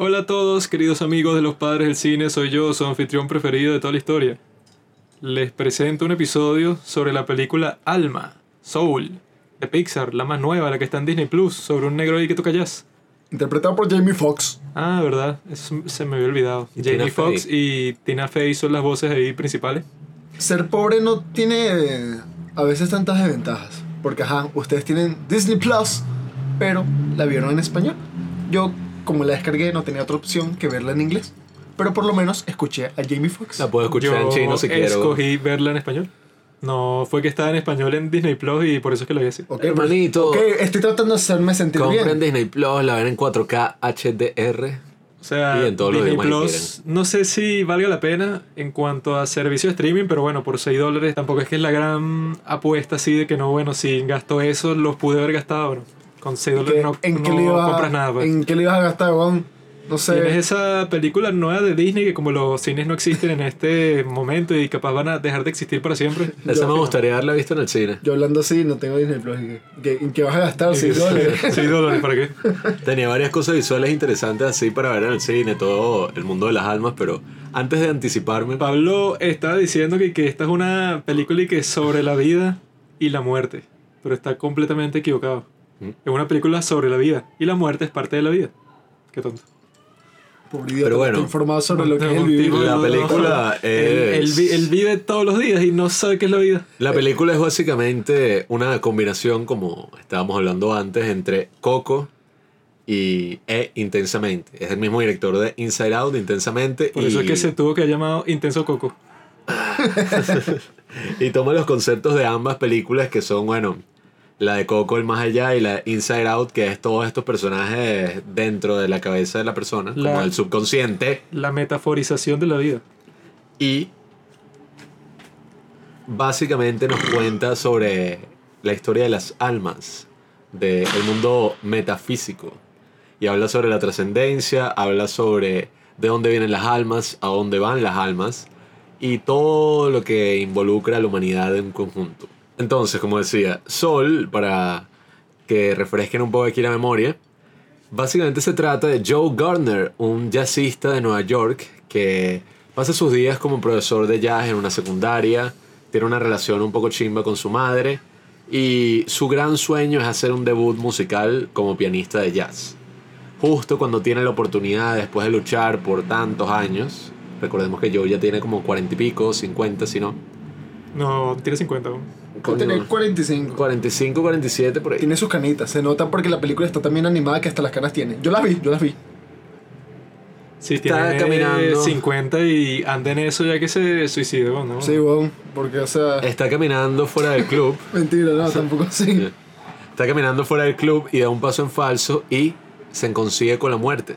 Hola a todos, queridos amigos de los padres del cine, soy yo, su anfitrión preferido de toda la historia. Les presento un episodio sobre la película Alma, Soul, de Pixar, la más nueva, la que está en Disney Plus, sobre un negro ahí que toca jazz. Interpretado por Jamie Foxx. Ah, verdad, eso se me había olvidado. Y Jamie Tina Foxx Fey. y Tina Fey son las voces ahí principales. Ser pobre no tiene a veces tantas desventajas. Porque, ajá, ustedes tienen Disney Plus, pero la vieron en español. Yo, como la descargué, no tenía otra opción que verla en inglés. Pero por lo menos escuché a Jamie Foxx. La puedo escuchar Yo en chino si quiero. escogí verla en español. No, fue que estaba en español en Disney Plus y por eso es que lo vi así. Ok, Hermanito. Ok, estoy tratando de hacerme sentir Compren bien. Disney Plus, la ven en 4K HDR. O sea, Y en todos los Disney que Plus, no sé si valga la pena en cuanto a servicio de streaming, pero bueno, por 6 dólares tampoco es que es la gran apuesta así de que no, bueno, si gasto eso, los pude haber gastado, bueno, con 6 ¿En dólares no, ¿En qué no le ibas a- compras nada. Pues. ¿En qué le ibas a gastar, weón? No Tienes sé. esa película nueva de Disney que como los cines no existen en este momento y capaz van a dejar de existir para siempre. Esa me gustaría haberla visto en el cine. Yo hablando así, no tengo Disney Plus. ¿y qué- qué- ¿En qué vas a gastar? 6 dólares. 6 dólares, ¿para qué? Tenía varias cosas visuales interesantes así para ver en el cine, todo el mundo de las almas, pero antes de anticiparme, Pablo estaba diciendo que, que esta es una película y que es sobre la vida y la muerte, pero está completamente equivocado. ¿Mm? Es una película sobre la vida y la muerte es parte de la vida. Qué tonto. Pobre idiota, Pero bueno. informado sobre lo que es el vivir. la película Él, él es... él vive todos los días y no sabe qué es la vida. La película es básicamente una combinación, como estábamos hablando antes, entre Coco y E Intensamente. Es el mismo director de Inside Out, Intensamente. Por y, eso es que se tuvo que haber llamado Intenso Coco. y toma los conceptos de ambas películas que son, bueno, la de Coco, el más allá, y la de Inside Out, que es todos estos personajes dentro de la cabeza de la persona, La- como el subconsciente. La metaforización de la vida. Y básicamente nos cuenta sobre la historia de las almas, del mundo metafísico. Y habla sobre la trascendencia, habla sobre de dónde vienen las almas, a dónde van las almas, y todo lo que involucra a la humanidad en conjunto. Entonces, como decía, Sol, para que refresquen un poco aquí la memoria, Básicamente se trata de Joe Gardner, un jazzista de Nueva York que pasa sus días como profesor de jazz en una secundaria, tiene una relación un poco chimba con su madre y su gran sueño es hacer un debut musical como pianista de jazz. Justo cuando tiene la oportunidad, después de luchar por tantos años, recordemos que Joe ya tiene como cuarenta y pico, 50 si no, No, tiene 50. Con tener 45. 45, 47 por ahí. Tiene sus canitas. Se nota porque la película está tan bien animada que hasta las canas tiene. Yo las vi, yo las vi. Sí, Está tiene caminando. 50 y anda en eso ya que se suicidó, ¿no? Sí, weón. Porque, o sea. Está caminando fuera del club. Mentira, no, tampoco así. Está caminando fuera del club y da un paso en falso y se consigue con la muerte.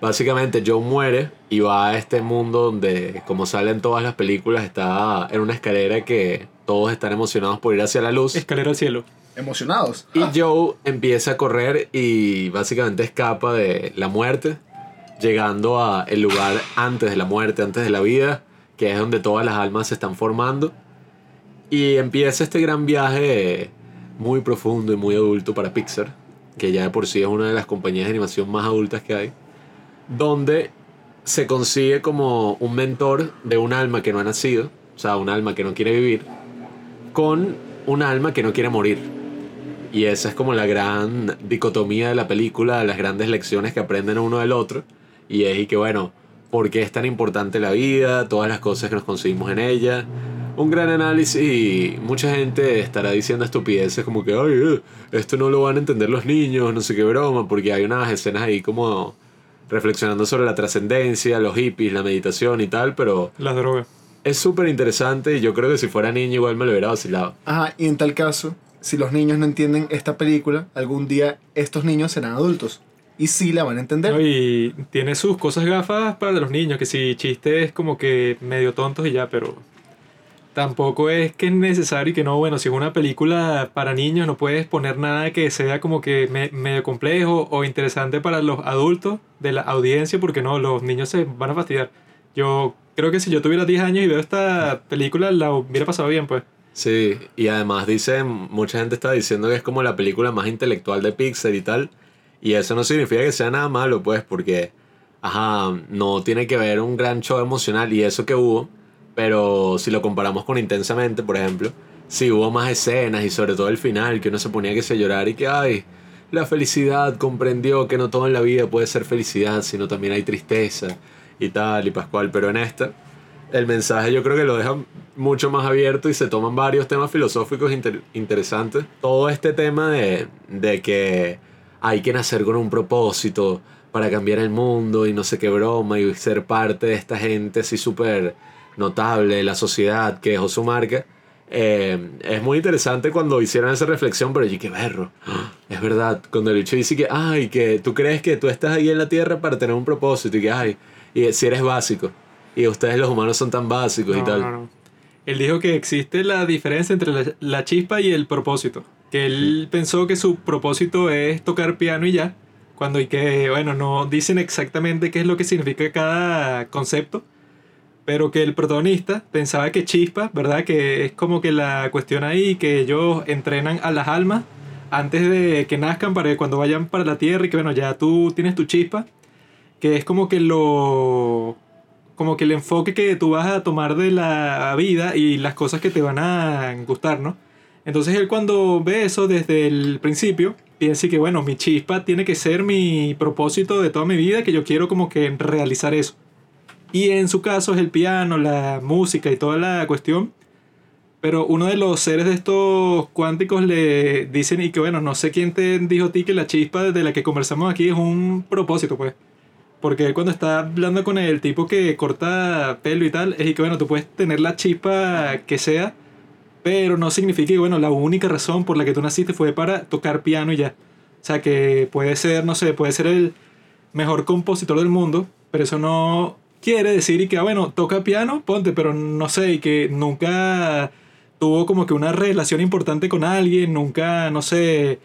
Básicamente Joe muere y va a este mundo donde, como sale en todas las películas, está en una escalera que todos están emocionados por ir hacia la luz. Escalera al cielo. Emocionados. Y Joe empieza a correr y básicamente escapa de la muerte, llegando a el lugar antes de la muerte, antes de la vida, que es donde todas las almas se están formando. Y empieza este gran viaje muy profundo y muy adulto para Pixar, que ya de por sí es una de las compañías de animación más adultas que hay, donde se consigue como un mentor de un alma que no ha nacido, o sea, un alma que no quiere vivir, con un alma que no quiere morir. Y esa es como la gran dicotomía de la película, las grandes lecciones que aprenden uno del otro. Y es y que bueno, ¿por qué es tan importante la vida? Todas las cosas que nos conseguimos en ella. Un gran análisis y mucha gente estará diciendo estupideces como que, ay, eh, esto no lo van a entender los niños, no sé qué broma, porque hay unas escenas ahí como reflexionando sobre la trascendencia, los hippies, la meditación y tal, pero Las drogas. Es súper interesante y yo creo que si fuera niño igual me lo hubiera vacilado. Ajá, y en tal caso, si los niños no entienden esta película, algún día estos niños serán adultos. Y sí la van a entender. No, y tiene sus cosas gafas para los niños, que si chistes como que medio tontos y ya, pero tampoco es que es necesario y que no, bueno, si es una película para niños no puedes poner nada que sea como que me- medio complejo o interesante para los adultos de la audiencia, porque no, los niños se van a fastidiar. Yo creo que si yo tuviera 10 años y veo esta película, la hubiera pasado bien, pues. Sí, y además dicen, mucha gente está diciendo que es como la película más intelectual de Pixar y tal. Y eso no significa que sea nada malo, pues, porque, ajá, no tiene que ver un gran show emocional y eso que hubo, pero si lo comparamos con Intensamente, por ejemplo, sí hubo más escenas y sobre todo el final, que uno se ponía que se llorar y que, ay, la felicidad comprendió que no todo en la vida puede ser felicidad, sino también hay tristeza y tal, y Pascual, pero en esta el mensaje yo creo que lo deja mucho más abierto y se toman varios temas filosóficos inter- interesantes. Todo este tema de, de que hay que nacer con un propósito para cambiar el mundo y no sé qué broma y ser parte de esta gente así súper notable de la sociedad que dejó su marca. Eh, es muy interesante cuando hicieron esa reflexión, pero yo qué berro. Es verdad, cuando el bicho dice que, ay, que tú crees que tú estás ahí en la tierra para tener un propósito y que, ay, y si eres básico. Y ustedes los humanos son tan básicos y tal. no, no. Él dijo que existe la diferencia entre la, la chispa y el propósito. Que él pensó que su propósito es tocar piano y ya. Cuando y que, bueno, no dicen exactamente qué es lo que significa cada concepto. Pero que el protagonista pensaba que chispa, ¿verdad? Que es como que la cuestión ahí, que ellos entrenan a las almas antes de que nazcan para que cuando vayan para la tierra y que, bueno, ya tú tienes tu chispa. Que es como que lo como que el enfoque que tú vas a tomar de la vida y las cosas que te van a gustar, ¿no? Entonces él cuando ve eso desde el principio, piensa que bueno, mi chispa tiene que ser mi propósito de toda mi vida, que yo quiero como que realizar eso. Y en su caso es el piano, la música y toda la cuestión. Pero uno de los seres de estos cuánticos le dicen y que bueno, no sé quién te dijo a ti que la chispa de la que conversamos aquí es un propósito, pues. Porque él cuando está hablando con el tipo que corta pelo y tal, es y que bueno, tú puedes tener la chispa que sea, pero no significa que bueno, la única razón por la que tú naciste fue para tocar piano y ya. O sea que puede ser, no sé, puede ser el mejor compositor del mundo, pero eso no quiere decir y que, ah, bueno, toca piano, ponte, pero no sé, y que nunca tuvo como que una relación importante con alguien, nunca, no sé,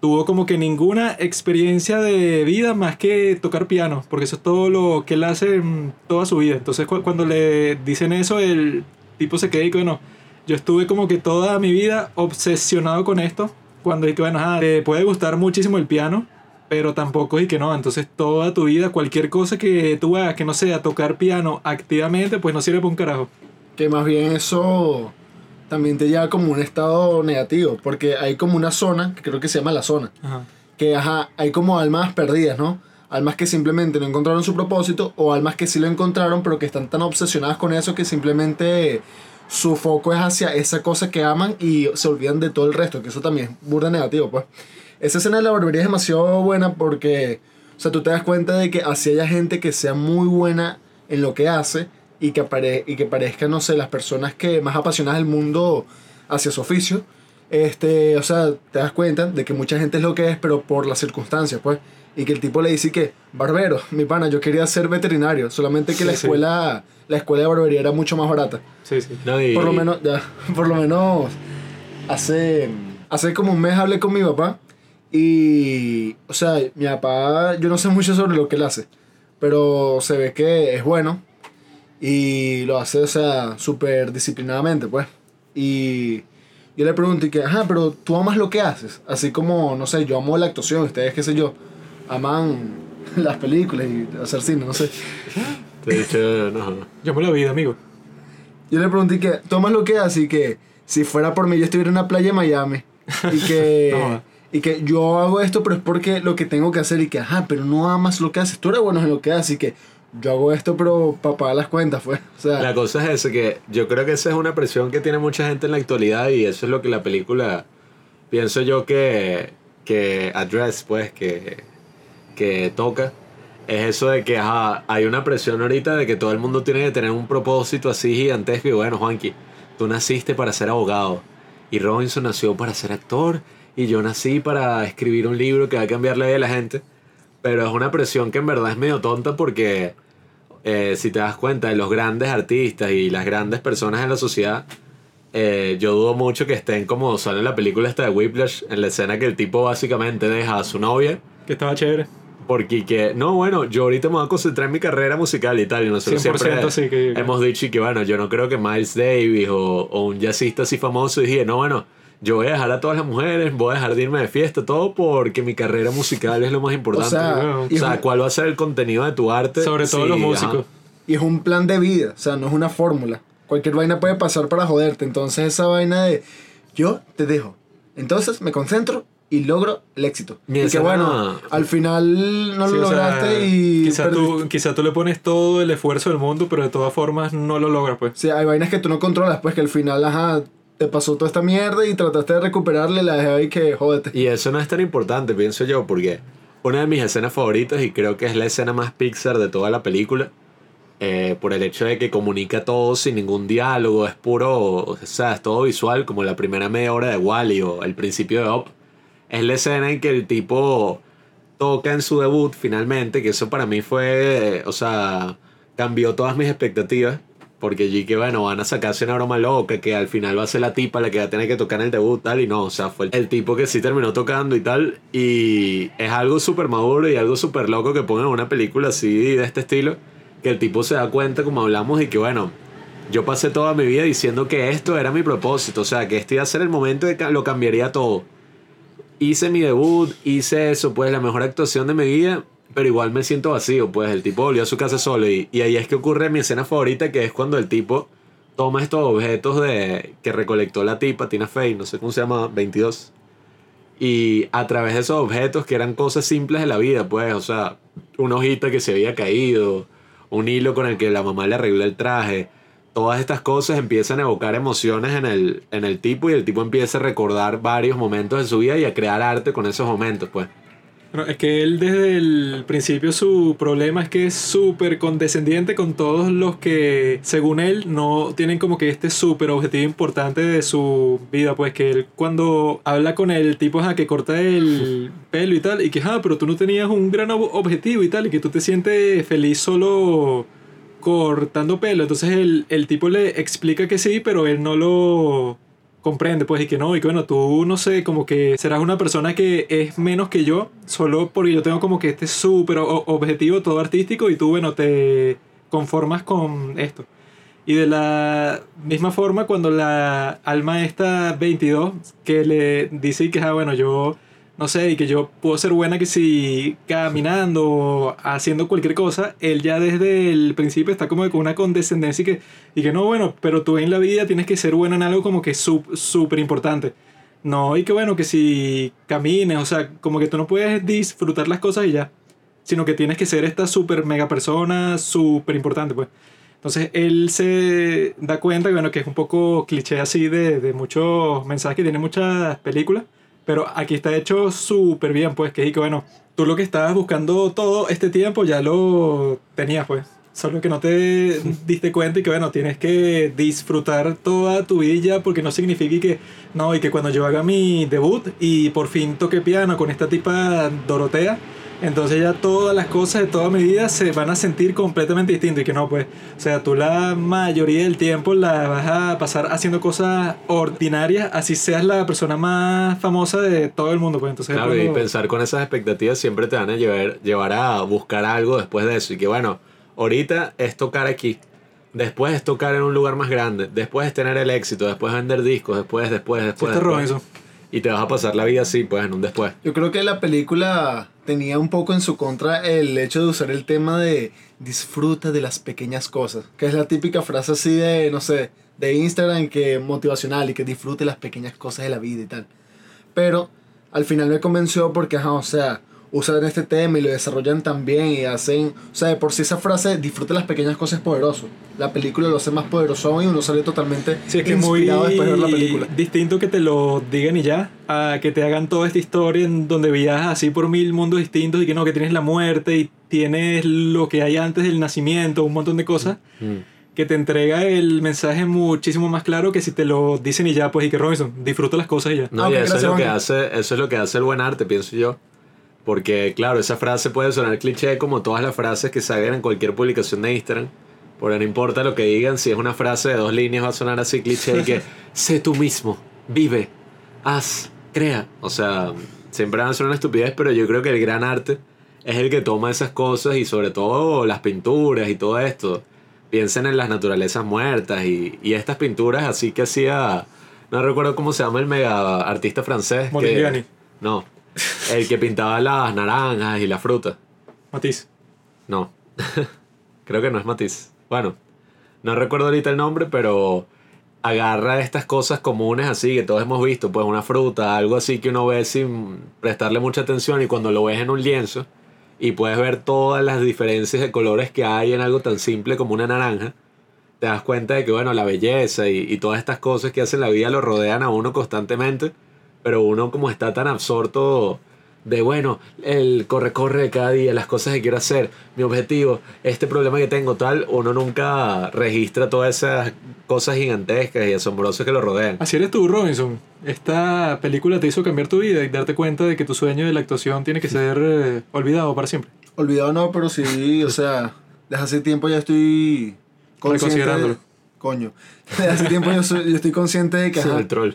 tuvo como que ninguna experiencia de vida más que tocar piano, porque eso es todo lo que él hace en toda su vida. Entonces cu- cuando le dicen eso, el tipo se queda y que, bueno, yo estuve como que toda mi vida obsesionado con esto, cuando que, bueno, ajá, te puede gustar muchísimo el piano, pero tampoco y que no, entonces toda tu vida, cualquier cosa que tú hagas que no sea tocar piano activamente, pues no sirve para un carajo. Que más bien eso también te lleva como un estado negativo, porque hay como una zona, que creo que se llama la zona, Ajá. que ajá, hay como almas perdidas, ¿no? Almas que simplemente no encontraron su propósito o almas que sí lo encontraron pero que están tan obsesionadas con eso que simplemente su foco es hacia esa cosa que aman y se olvidan de todo el resto, que eso también es burda negativo, pues. Esa escena de la barbería es demasiado buena porque, o sea, tú te das cuenta de que así haya gente que sea muy buena en lo que hace y que, apare y que parezcan, no sé, las personas que más apasionadas del mundo hacia su oficio, este, o sea, te das cuenta de que mucha gente es lo que es, pero por las circunstancias, pues. Y que el tipo le dice que, barbero, mi pana, yo quería ser veterinario, solamente que la sí. escuela, la escuela de barbería era mucho más barata. Sí, sí. No, y- Por lo menos, ya, por lo menos hace, hace como un mes hablé con mi papá y, o sea, mi papá, yo no sé mucho sobre lo que él hace, pero se ve que es bueno y lo hace, o sea, súper disciplinadamente, pues. Y yo le pregunto y que, ajá, pero tú amas lo que haces, así como, no sé, yo amo la actuación, ustedes, qué sé yo, aman las películas y hacer cine, no sé. Te he dicho, no. Yo me la vida, amigo. Yo le pregunté que, tomas lo que hace y que si fuera por mí yo estuviera en una playa en Miami y que, No. Y que yo hago esto pero es porque lo que tengo que hacer y que, ajá, pero no amas lo que haces, tú eres bueno en lo que haces y que yo hago esto pero para pagar las cuentas, pues. La cosa es esa, que yo creo que esa es una presión que tiene mucha gente en la actualidad y eso es lo que la película, pienso yo que, que address, pues, que, que toca. Es eso de que ajá, hay una presión ahorita de que todo el mundo tiene que tener un propósito así gigantesco y bueno, Juanqui, tú naciste para ser abogado y Robinson nació para ser actor y yo nací para escribir un libro que va a cambiar la vida de la gente. Pero es una presión que en verdad es medio tonta porque eh, si te das cuenta de los grandes artistas y las grandes personas en la sociedad, eh, yo dudo mucho que estén como sale en la película esta de Whiplash, en la escena que el tipo básicamente deja a su novia. Que estaba chévere. Porque que, no, bueno, yo ahorita me voy a concentrar en mi carrera musical y tal. Y nosotros 100% siempre sí que- hemos dicho y que, bueno, yo no creo que Miles Davis o, o un jazzista así famoso dije, no, bueno, yo voy a dejar a todas las mujeres, voy a dejar de irme de fiesta, todo porque mi carrera musical es lo más importante. O sea, O y sea, ¿cuál va a ser el contenido de tu arte? Sobre todo Sí, los ajá. músicos. Y es un plan de vida, o sea, no es una fórmula. Cualquier vaina puede pasar para joderte. Entonces esa vaina de yo te dejo. Entonces me concentro y logro el éxito. Mi y que bueno, al final no Sí, lo sea, lograste y... quizá, tú, quizá tú le pones todo el esfuerzo del mundo, pero de todas formas no lo logras, pues. Sí, hay vainas que tú no controlas, pues que al final, ajá, te pasó toda esta mierda y trataste de recuperarle la dejé ahí que jódete. Y eso no es tan importante, pienso yo, porque una de mis escenas favoritas, y creo que es la escena más Pixar de toda la película, eh, por el hecho de que comunica todo sin ningún diálogo, es puro, o sea, es todo visual, como la primera media hora de Wally o el principio de Up, es la escena en que el tipo toca en su debut finalmente, que eso para mí fue, o sea, cambió todas mis expectativas. Porque allí que bueno, van a sacarse una broma loca, que al final va a ser la tipa la que va a tener que tocar en el debut, tal, y no, o sea, fue el, tipo que sí terminó tocando y tal, y es algo súper maduro y algo súper loco que pongan una película así de este estilo, que el tipo se da cuenta, como hablamos, y que bueno, yo pasé toda mi vida diciendo que esto era mi propósito, o sea, que este iba a ser el momento de que lo cambiaría todo. Hice mi debut, hice eso, pues la mejor actuación de mi vida, pero igual me siento vacío, pues el tipo volvió a su casa solo y, y ahí es que ocurre mi escena favorita, que es cuando el tipo toma estos objetos de que recolectó la tipa, Tina Fey, no sé cómo se llama, 22. Y a través de esos objetos que eran cosas simples de la vida, pues, o sea, una hojita que se había caído, un hilo con el que la mamá le arregló el traje, todas estas cosas empiezan a evocar emociones en el, en el tipo y el tipo empieza a recordar varios momentos de su vida y a crear arte con esos momentos, pues. Es que él desde el principio su problema es que es súper condescendiente con todos los que, según él, no tienen como que este súper objetivo importante de su vida. Pues que él cuando habla con el tipo ajá, que corta el pelo y tal, y que, ah, pero tú no tenías un gran ob- objetivo y tal, y que tú te sientes feliz solo cortando pelo. Entonces el, el tipo le explica que sí, pero él no lo comprende, pues, y que no, y que bueno, tú, no sé, como que serás una persona que es menos que yo, solo porque yo tengo como que este súper objetivo todo artístico y tú, bueno, te conformas con esto. Y de la misma forma, cuando la alma esta 22, que le dice que, ah, bueno, yo, no sé, y que yo puedo ser buena que si caminando haciendo cualquier cosa, él ya desde el principio está como con una condescendencia y que, y que no, bueno, pero tú en la vida tienes que ser bueno en algo como que sup- súper importante. No, y que bueno, que si camines, o sea, como que tú no puedes disfrutar las cosas y ya, sino que tienes que ser esta súper mega persona, súper importante, pues. Entonces él se da cuenta bueno, que es un poco cliché así de, de muchos mensajes que tiene muchas películas, pero aquí está hecho súper bien, pues, que es que, bueno, tú lo que estabas buscando todo este tiempo ya lo tenías, pues. Solo que no te diste cuenta y que, bueno, tienes que disfrutar toda tu vida porque no significa que, no, y que cuando yo haga mi debut y por fin toque piano con esta tipa Dorotea, entonces ya todas las cosas de toda mi vida se van a sentir completamente distintas y que no, pues, o sea, tú la mayoría del tiempo la vas a pasar haciendo cosas ordinarias, así seas la persona más famosa de todo el mundo, pues entonces... Claro, y pensar con esas expectativas siempre te van a llevar, llevar a buscar algo después de eso. Y que bueno, ahorita es tocar aquí. Después es tocar en un lugar más grande. Después es tener el éxito. Después vender discos. Después, después, Sí, después. está después. Y te vas a pasar la vida así, pues, en un después. Yo creo que la película tenía un poco en su contra el hecho de usar el tema de disfruta de las pequeñas cosas, que es la típica frase así de, no sé, de Instagram que motivacional y que disfrute las pequeñas cosas de la vida y tal. Pero al final me convenció porque, ajá, o sea, usan este tema y lo desarrollan tan bien y hacen, o sea, de por sí esa frase disfrute las pequeñas cosas es poderoso. La película lo hace más poderoso y uno sale totalmente Sí, es que es muy inspirado después de ver la película. distinto que te lo digan y ya, a que te hagan toda esta historia en donde viajas así por mil mundos distintos y que no, que tienes la muerte y tienes lo que hay antes del nacimiento, un montón de cosas, Mm. que te entrega el mensaje muchísimo más claro que si te lo dicen y ya, pues y que Robinson, disfruta las cosas y ya. No, Ah, y ok, eso es, lo que hace, eso es lo que hace el buen arte, pienso yo. Porque, claro, esa frase puede sonar cliché como todas las frases que salgan en cualquier publicación de Instagram. Pero no importa lo que digan, si es una frase de dos líneas va a sonar así cliché y que sé tú mismo, vive, haz, crea. O sea, siempre van a sonar una estupidez, pero yo creo que el gran arte es el que toma esas cosas y sobre todo las pinturas y todo esto. Piensen en las naturalezas muertas y, y estas pinturas así que hacía No recuerdo cómo se llama el mega artista francés. que- Modigliani. No. El que pintaba las naranjas y la fruta. Matiz. No. Creo que no es Matisse. Bueno, no recuerdo ahorita el nombre, pero agarra estas cosas comunes así que todos hemos visto, pues una fruta, algo así que uno ve sin prestarle mucha atención y cuando lo ves en un lienzo y puedes ver todas las diferencias de colores que hay en algo tan simple como una naranja, te das cuenta de que bueno, la belleza y, y todas estas cosas que hacen la vida lo rodean a uno constantemente, pero uno como está tan absorto de bueno, el corre-corre de cada día, las cosas que quiero hacer, mi objetivo, este problema que tengo, tal, uno nunca registra todas esas cosas gigantescas y asombrosas que lo rodean. Así eres tú, Robinson. Esta película te hizo cambiar tu vida y darte cuenta de que tu sueño de la actuación tiene que ser eh, olvidado para siempre. Olvidado no, pero sí, o sea, desde hace tiempo ya estoy consciente. Reconsiderándolo. Coño. Desde hace tiempo yo, soy- yo estoy consciente de que ajá, el troll.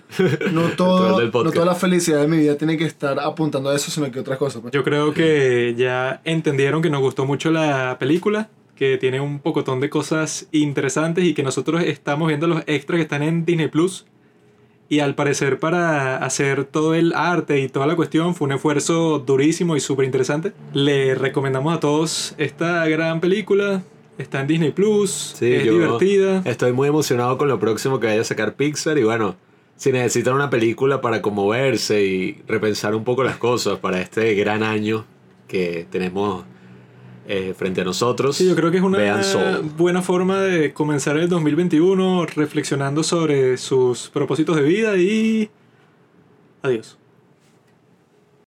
no, El todo, troll no toda la felicidad de mi vida tiene que estar apuntando a eso, sino que otras cosas. pues. Yo creo que ya entendieron que nos gustó mucho la película, que tiene un pocotón de cosas interesantes y que nosotros estamos viendo los extras que están en Disney Plus. Y al parecer para hacer todo el arte y toda la cuestión fue un esfuerzo durísimo y súper interesante. Le recomendamos a todos esta gran película. Está en Disney Plus, Sí, es yo divertida. Estoy muy emocionado con lo próximo que vaya a sacar Pixar y bueno, si necesitan una película para conmoverse y repensar un poco las cosas para este gran año que tenemos eh, frente a nosotros, Sí, yo creo que es una buena forma de comenzar el 2021 reflexionando sobre sus propósitos de vida y... Adiós.